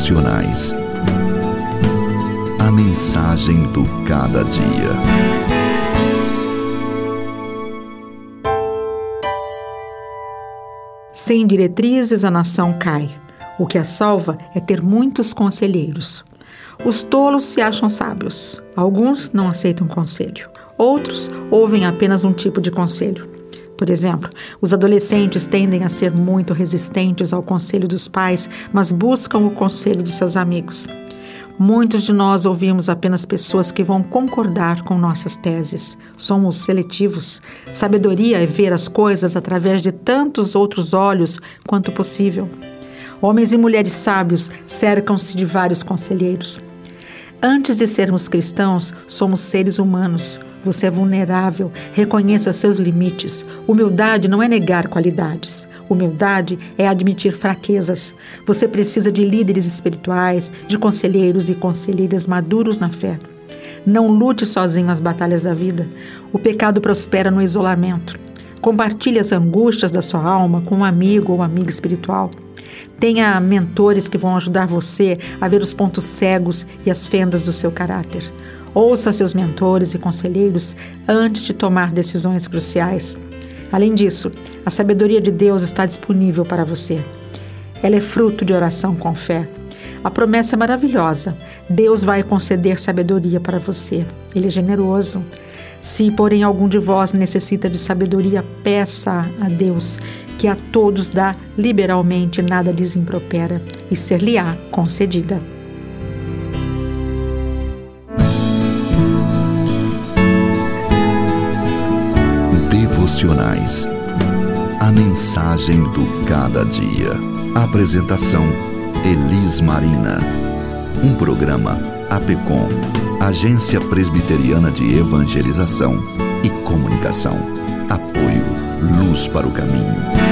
Devocionais. A mensagem do cada dia. Sem diretrizes a nação cai. O que a salva é ter muitos conselheiros. Os tolos se acham sábios. Alguns não aceitam conselho. Outros ouvem apenas um tipo de conselho. Por exemplo, os adolescentes tendem a ser muito resistentes ao conselho dos pais, mas buscam o conselho de seus amigos. Muitos de nós ouvimos apenas pessoas que vão concordar com nossas teses. Somos seletivos. Sabedoria é ver as coisas através de tantos outros olhos quanto possível. Homens e mulheres sábios cercam-se de vários conselheiros. Antes de sermos cristãos, somos seres humanos. Você é vulnerável, reconheça seus limites. Humildade não é negar qualidades. Humildade é admitir fraquezas. Você precisa de líderes espirituais, de conselheiros e conselheiras maduros na fé. Não lute sozinho as batalhas da vida. O pecado prospera no isolamento. Compartilhe as angústias da sua alma com um amigo ou amiga espiritual. Tenha mentores que vão ajudar você a ver os pontos cegos e as fendas do seu caráter. Ouça seus mentores e conselheiros antes de tomar decisões cruciais. Além disso, a sabedoria de Deus está disponível para você. Ela é fruto de oração com fé. A promessa é maravilhosa. Deus vai conceder sabedoria para você. Ele é generoso. Se, porém, algum de vós necessita de sabedoria, peça a Deus, que a todos dá liberalmente, nada lhes impropera, e ser-lhe-á concedida. Devocionais. A mensagem do cada dia. Apresentação: Elis Marina. Um programa APECOM, Agência Presbiteriana de Evangelização e Comunicação. Apoio Luz para o Caminho.